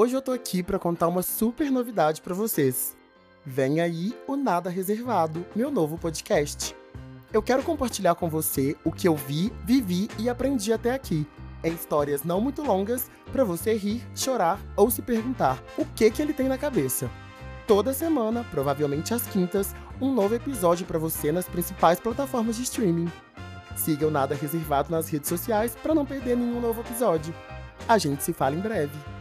Hoje eu tô aqui para contar uma super novidade para vocês. Vem aí o Nada Reservado, meu novo podcast. Eu quero compartilhar com você o que eu vi, vivi e aprendi até aqui, em histórias não muito longas, para você rir, chorar ou se perguntar o que que ele tem na cabeça. Toda semana, provavelmente às quintas, um novo episódio para você nas principais plataformas de streaming. Siga o Nada Reservado nas redes sociais para não perder nenhum novo episódio. A gente se fala em breve.